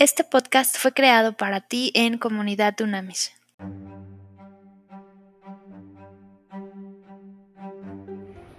Este podcast fue creado para ti en Comunidad Dunamis.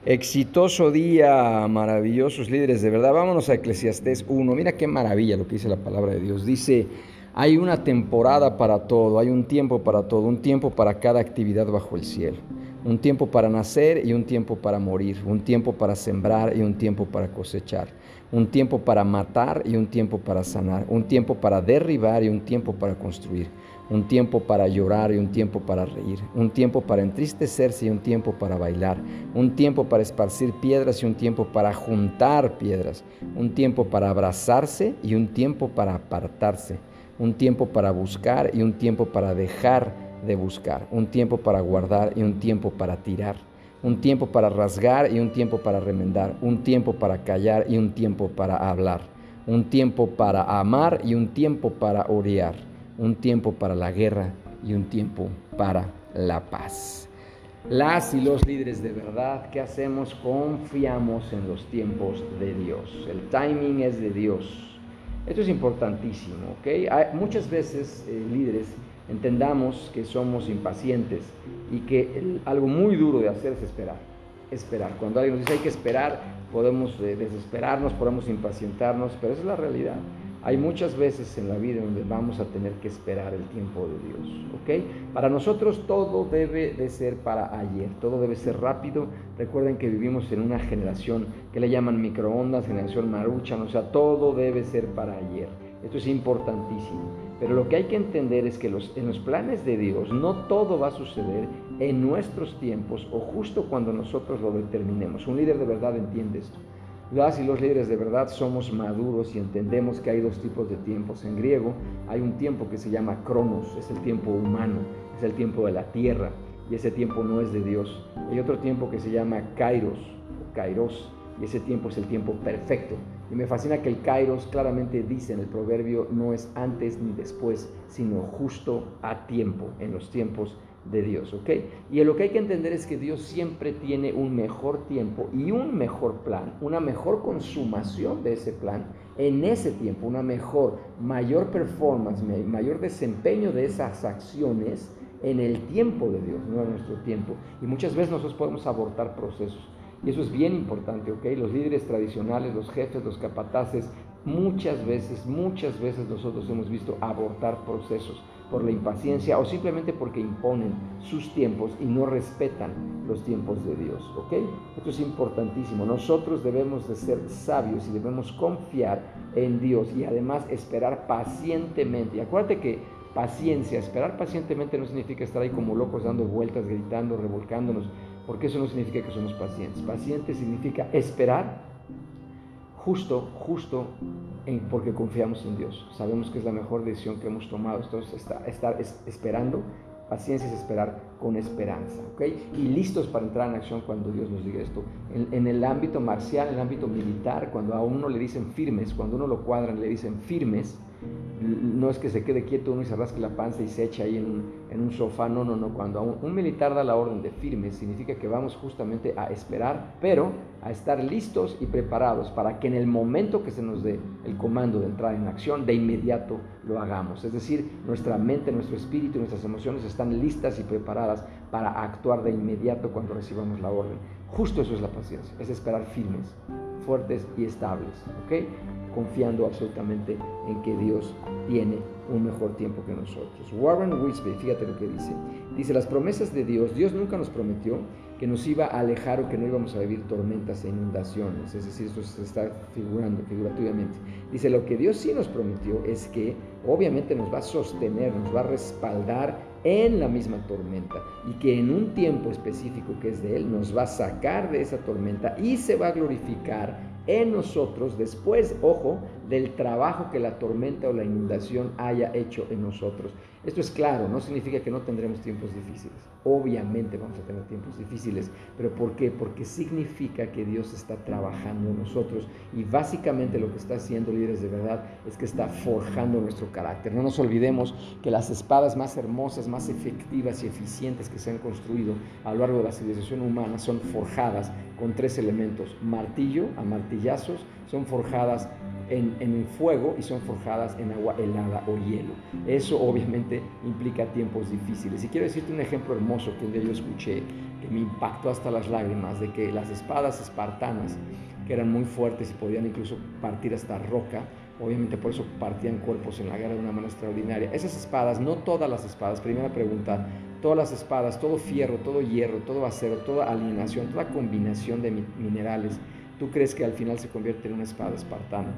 Exitoso día, maravillosos líderes, de verdad. Vámonos a Eclesiastés 1. Mira qué maravilla lo que dice la palabra de Dios. Dice, hay una temporada para todo, hay un tiempo para todo, un tiempo para cada actividad bajo el cielo. Un tiempo para nacer y un tiempo para morir, un tiempo para sembrar y un tiempo para cosechar, un tiempo para matar y un tiempo para sanar, un tiempo para derribar y un tiempo para construir, un tiempo para llorar y un tiempo para reír, un tiempo para entristecerse y un tiempo para bailar, un tiempo para esparcir piedras y un tiempo para juntar piedras, un tiempo para abrazarse y un tiempo para apartarse, un tiempo para buscar y un tiempo para dejar de buscar, un tiempo para guardar y un tiempo para tirar, un tiempo para rasgar y un tiempo para remendar, un tiempo para callar y un tiempo para hablar, un tiempo para amar y un tiempo para odiar, un tiempo para la guerra y un tiempo para la paz. Las y los líderes de verdad, ¿qué hacemos? Confiamos en los tiempos de Dios. El timing es de Dios. Esto es importantísimo, ¿ok? Hay, muchas veces eh, líderes entendamos que somos impacientes y que algo muy duro de hacer es esperar. Esperar. Cuando alguien nos dice hay que esperar, podemos eh, desesperarnos, podemos impacientarnos, pero esa es la realidad. Hay muchas veces en la vida donde vamos a tener que esperar el tiempo de Dios, ¿ok? Para nosotros todo debe de ser para ayer, todo debe ser rápido. Recuerden que vivimos en una generación que le llaman microondas, generación maruchan, o sea, todo debe ser para ayer. Esto es importantísimo. Pero lo que hay que entender es que en los planes de Dios no todo va a suceder en nuestros tiempos o justo cuando nosotros lo determinemos. Un líder de verdad entiende esto. Las y los líderes de verdad somos maduros y entendemos que hay dos tipos de tiempos. En griego hay un tiempo que se llama cronos, es el tiempo humano, es el tiempo de la tierra y ese tiempo no es de Dios. Hay otro tiempo que se llama kairos kairos y ese tiempo es el tiempo perfecto. Y me fascina que el Kairos claramente dice en el proverbio no es antes ni después, sino justo a tiempo, en los tiempos de Dios, ¿ok? Y lo que hay que entender es que Dios siempre tiene un mejor tiempo y un mejor plan, una mejor consumación de ese plan en ese tiempo, una mejor, mayor performance, mayor desempeño de esas acciones en el tiempo de Dios, no en nuestro tiempo. Y muchas veces nosotros podemos abortar procesos. Y eso es bien importante, ¿ok? Los líderes tradicionales, los jefes, los capataces, muchas veces, muchas veces nosotros hemos visto abortar procesos por la impaciencia o simplemente porque imponen sus tiempos y no respetan los tiempos de Dios, ¿ok? Esto es importantísimo. Nosotros debemos de ser sabios y debemos confiar en Dios y además esperar pacientemente. Y acuérdate que paciencia, esperar pacientemente no significa estar ahí como locos dando vueltas, gritando, revolcándonos porque eso no significa que somos pacientes. Paciente significa esperar justo, justo en, porque confiamos en Dios. Sabemos que es la mejor decisión que hemos tomado. Entonces, estar, estar esperando, paciencia es esperar con esperanza. ¿okay? Y listos para entrar en acción cuando Dios nos diga esto. En, en, el ámbito marcial, en el ámbito militar, cuando a uno le dicen firmes, cuando uno lo cuadran, le dicen firmes, no es que se quede quieto uno y se rasque la panza y se eche ahí en un, sofá, no, no, no. Cuando un, militar da la orden de firme, significa que vamos justamente a esperar, pero a estar listos y preparados para que en el momento que se nos dé el comando de entrar en acción, de inmediato lo hagamos. Es decir, nuestra mente, nuestro espíritu, nuestras emociones están listas y preparadas para actuar de inmediato cuando recibamos la orden. Justo eso es la paciencia, es esperar firmes, fuertes y estables. ¿ok? confiando absolutamente en que Dios tiene un mejor tiempo que nosotros. Warren Wisby, fíjate lo que dice. Dice, las promesas de Dios, Dios nunca nos prometió que nos iba a alejar o que no íbamos a vivir tormentas e inundaciones. Es decir, esto se está figurando figurativamente. Dice, lo que Dios sí nos prometió es que obviamente nos va a sostener, nos va a respaldar en la misma tormenta y que en un tiempo específico que es de Él nos va a sacar de esa tormenta y se va a glorificar en nosotros después, ojo, del trabajo que la tormenta o la inundación haya hecho en nosotros. Esto es claro, no significa que no tendremos tiempos difíciles. Obviamente vamos a tener tiempos difíciles, pero ¿por qué? Porque significa que Dios está trabajando en nosotros y básicamente lo que está haciendo líderes de verdad es que está forjando nuestro carácter. No nos olvidemos que las espadas más hermosas, más efectivas y eficientes que se han construido a lo largo de la civilización humana son forjadas con tres elementos, martillo a martillazos, son forjadas en, el fuego y son forjadas en agua helada o hielo. Eso obviamente implica tiempos difíciles. Y quiero decirte un ejemplo hermoso que un día yo escuché que me impactó hasta las lágrimas, de que las espadas espartanas, que eran muy fuertes y podían incluso partir hasta roca, obviamente por eso partían cuerpos en la guerra de una manera extraordinaria. Esas espadas, no todas las espadas, primera pregunta, todas las espadas, todo fierro, todo hierro, todo acero, toda alineación, toda combinación de minerales, ¿tú crees que al final se convierte en una espada espartana?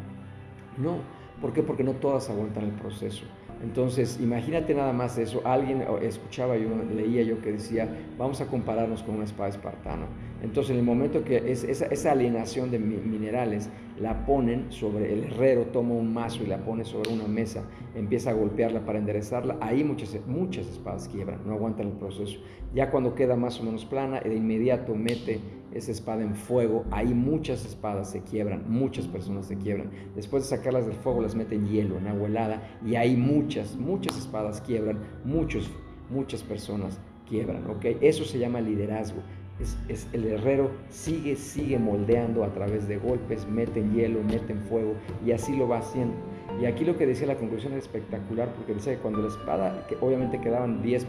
No. ¿Por qué? Porque no todas aguantan el proceso. Entonces, imagínate nada más eso. Alguien escuchaba yo, leía yo que decía, vamos a compararnos con una espada espartana. Entonces, en el momento que esa, esa, alienación de minerales la ponen sobre el herrero, toma un mazo y la pone sobre una mesa, empieza a golpearla para enderezarla, ahí muchas, muchas espadas quiebran, no aguantan el proceso. Ya cuando queda más o menos plana, de inmediato mete esa espada en fuego, ahí muchas espadas se quiebran, muchas personas se quiebran. Después de sacarlas del fuego, las mete en hielo, en agua helada, y ahí muchas, muchas espadas quiebran, muchos, muchas personas quiebran, ¿ok? Eso se llama liderazgo. Es, el herrero sigue, sigue moldeando a través de golpes, mete hielo, mete fuego, y así lo va haciendo. Y aquí lo que decía la conclusión es espectacular, porque decía que cuando la espada, que obviamente quedaban 10%,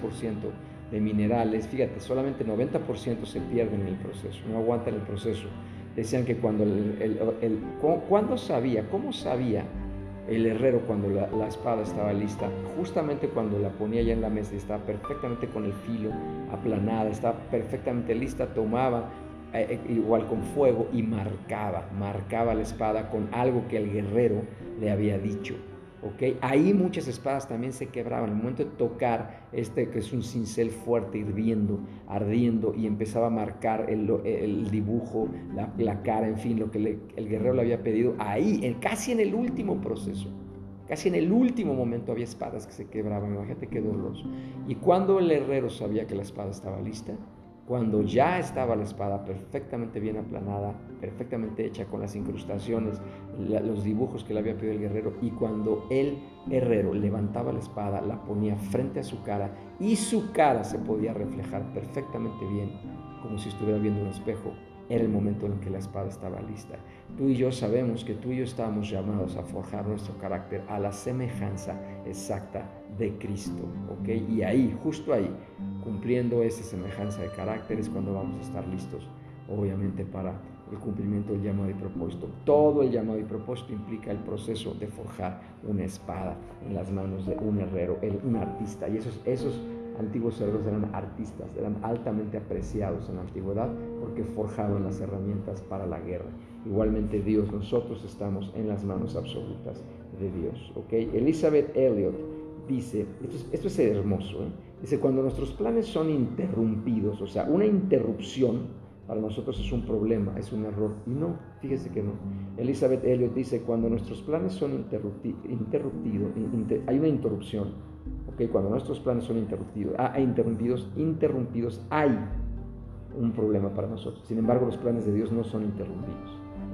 de minerales, fíjate, solamente 90% se pierden en el proceso, no aguantan el proceso. Decían que cuando el, ¿cuándo sabía? ¿Cómo sabía el herrero cuando la, espada estaba lista? Justamente cuando la ponía ya en la mesa, estaba perfectamente con el filo aplanada, estaba perfectamente lista, tomaba eh, eh, igual con fuego y marcaba, marcaba la espada con algo que el guerrero le había dicho. Ahí muchas espadas también se quebraban. Al momento de tocar este que es un cincel fuerte, hirviendo, ardiendo, y empezaba a marcar el, dibujo, la, cara, en fin, lo que el guerrero le había pedido, ahí, casi en el último proceso, casi en el último momento había espadas que se quebraban. Imagínate qué doloroso. Y cuando el herrero sabía que la espada estaba lista, cuando ya estaba la espada perfectamente bien aplanada, perfectamente hecha con las incrustaciones, los dibujos que le había pedido el guerrero, y cuando el herrero levantaba la espada, la ponía frente a su cara y su cara se podía reflejar perfectamente bien, como si estuviera viendo un espejo, era el momento en que la espada estaba lista. Tú y yo sabemos que tú y yo estamos llamados a forjar nuestro carácter a la semejanza exacta de Cristo, ¿ok? Y ahí, justo ahí, cumpliendo esa semejanza de carácter es cuando vamos a estar listos, obviamente, para el cumplimiento del llamado y propósito. Todo el llamado y propósito implica el proceso de forjar una espada en las manos de un herrero, un artista. Y esos, esos antiguos herreros eran artistas, eran altamente apreciados en la antigüedad porque forjaban las herramientas para la guerra. Igualmente Dios, nosotros estamos en las manos absolutas de Dios. ¿ok? Elizabeth Elliot dice, esto es, hermoso, ¿eh? dice, cuando nuestros planes son interrumpidos, o sea, una interrupción para nosotros es un problema, es un error. Y no, fíjese que no. Elizabeth Elliot dice, cuando nuestros planes son interrumpidos, hay una interrupción, ¿ok? Cuando nuestros planes son interrumpidos, ah, interrumpidos, interrumpidos, hay un problema para nosotros. Sin embargo, los planes de Dios no son interrumpidos,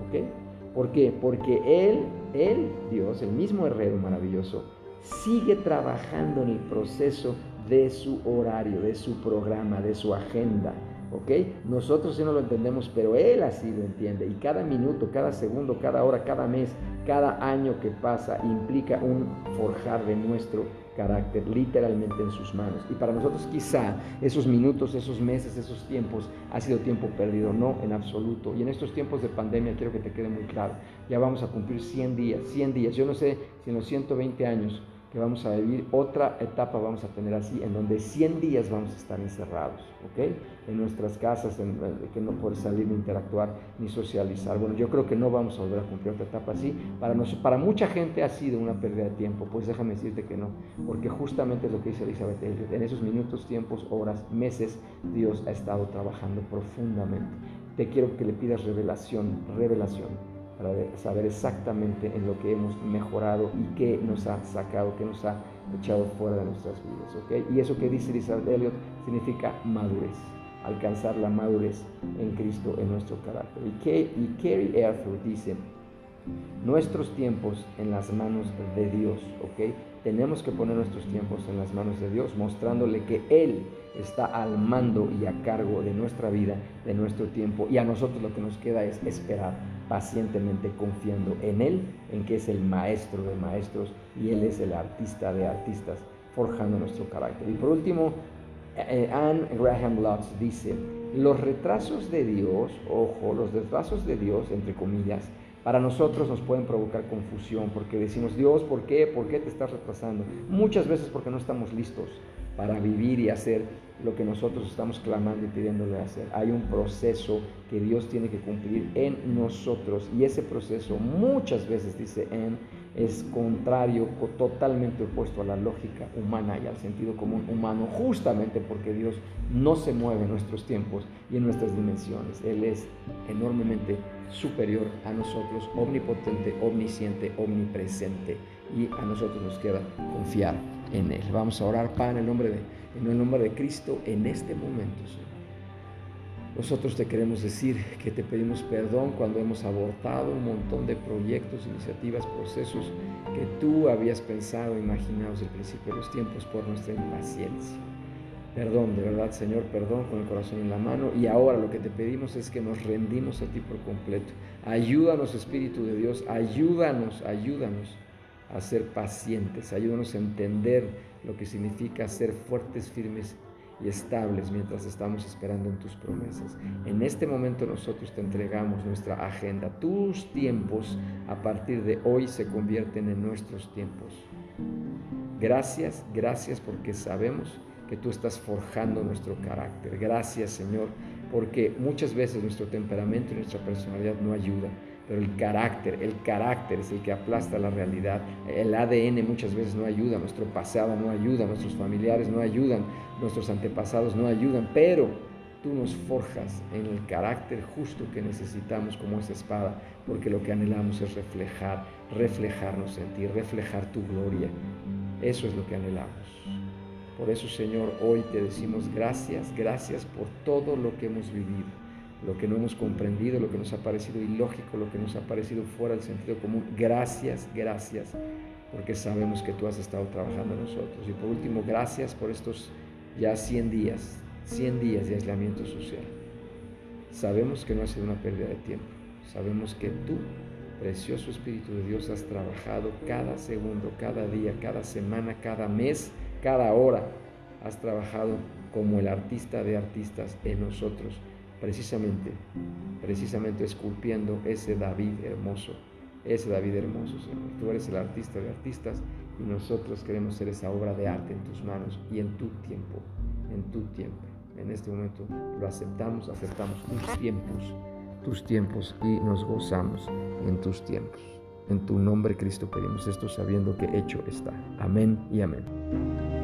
¿ok? ¿Por qué? Porque Él, Él, Dios, el mismo herrero maravilloso, sigue trabajando en el proceso de su horario, de su programa, de su agenda. ¿ok? Nosotros sí no lo entendemos, pero Él así lo entiende. Y cada minuto, cada segundo, cada hora, cada mes, cada año que pasa implica un forjar de nuestro carácter literalmente en sus manos. Y para nosotros quizá esos minutos, esos meses, esos tiempos ha sido tiempo perdido, no en absoluto. Y en estos tiempos de pandemia quiero que te quede muy claro, ya vamos a cumplir 100 días, 100 días. Yo no sé si en los 120 años que vamos a vivir, otra etapa vamos a tener así, en donde 100 días vamos a estar encerrados, ¿ok? En nuestras casas, en, que no puedes salir ni interactuar ni socializar. Bueno, yo creo que no vamos a volver a cumplir otra etapa así. Para, para mucha gente ha sido una pérdida de tiempo, pues déjame decirte que no, porque justamente es lo que dice Elizabeth en esos minutos, tiempos, horas, meses, Dios ha estado trabajando profundamente. Te quiero que le pidas revelación, revelación para saber exactamente en lo que hemos mejorado y qué nos ha sacado, qué nos ha echado fuera de nuestras vidas. ¿okay? Y eso que dice Elizabeth Elliot significa madurez, alcanzar la madurez en Cristo, en nuestro carácter. Y, y Kerry Erfurt dice, nuestros tiempos en las manos de Dios, ¿ok? Tenemos que poner nuestros tiempos en las manos de Dios, mostrándole que Él está al mando y a cargo de nuestra vida, de nuestro tiempo, y a nosotros lo que nos queda es esperar pacientemente confiando en Él, en que es el maestro de maestros y Él es el artista de artistas, forjando nuestro carácter. Y por último, eh, Anne Graham Lotz dice, los retrasos de Dios, ojo, los retrasos de Dios, entre comillas, para nosotros nos pueden provocar confusión porque decimos, Dios, ¿por qué? ¿Por qué te estás retrasando? Muchas veces porque no estamos listos para vivir y hacer lo que nosotros estamos clamando y pidiéndole hacer. Hay un proceso que Dios tiene que cumplir en nosotros y ese proceso muchas veces, dice en es contrario o totalmente opuesto a la lógica humana y al sentido común humano, justamente porque Dios no se mueve en nuestros tiempos y en nuestras dimensiones. Él es enormemente superior a nosotros, omnipotente, omnisciente, omnipresente y a nosotros nos queda confiar en Él. Vamos a orar, Padre, en el nombre de, en el nombre de Cristo en este momento, Señor. Nosotros te queremos decir que te pedimos perdón cuando hemos abortado un montón de proyectos, iniciativas, procesos que tú habías pensado, imaginado desde el principio de los tiempos por nuestra impaciencia. Perdón, de verdad, Señor, perdón con el corazón en la mano. Y ahora lo que te pedimos es que nos rendimos a ti por completo. Ayúdanos, Espíritu de Dios, ayúdanos, ayúdanos a ser pacientes, ayúdanos a entender lo que significa ser fuertes, firmes y estables mientras estamos esperando en tus promesas. En este momento nosotros te entregamos nuestra agenda. Tus tiempos a partir de hoy se convierten en nuestros tiempos. Gracias, gracias porque sabemos que tú estás forjando nuestro carácter. Gracias Señor, porque muchas veces nuestro temperamento y nuestra personalidad no ayudan pero el carácter, el carácter es el que aplasta la realidad. El ADN muchas veces no ayuda, nuestro pasado no ayuda, nuestros familiares no ayudan, nuestros antepasados no ayudan, pero tú nos forjas en el carácter justo que necesitamos como esa espada, porque lo que anhelamos es reflejar, reflejarnos en ti, reflejar tu gloria. Eso es lo que anhelamos. Por eso, Señor, hoy te decimos gracias, gracias por todo lo que hemos vivido lo que no hemos comprendido, lo que nos ha parecido ilógico, lo que nos ha parecido fuera del sentido común. Gracias, gracias, porque sabemos que tú has estado trabajando en nosotros. Y por último, gracias por estos ya 100 días, 100 días de aislamiento social. Sabemos que no ha sido una pérdida de tiempo. Sabemos que tú, precioso Espíritu de Dios, has trabajado cada segundo, cada día, cada semana, cada mes, cada hora. Has trabajado como el artista de artistas en nosotros precisamente, precisamente esculpiendo ese David hermoso, ese David hermoso, Señor. Tú eres el artista de artistas y nosotros queremos ser esa obra de arte en tus manos y en tu tiempo, en tu tiempo. En este momento lo aceptamos, aceptamos tus tiempos, tus tiempos y nos gozamos en tus tiempos. En tu nombre, Cristo, pedimos esto sabiendo que hecho está. Amén y amén.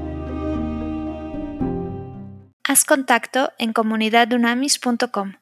Haz contacto en comunidadunamis.com.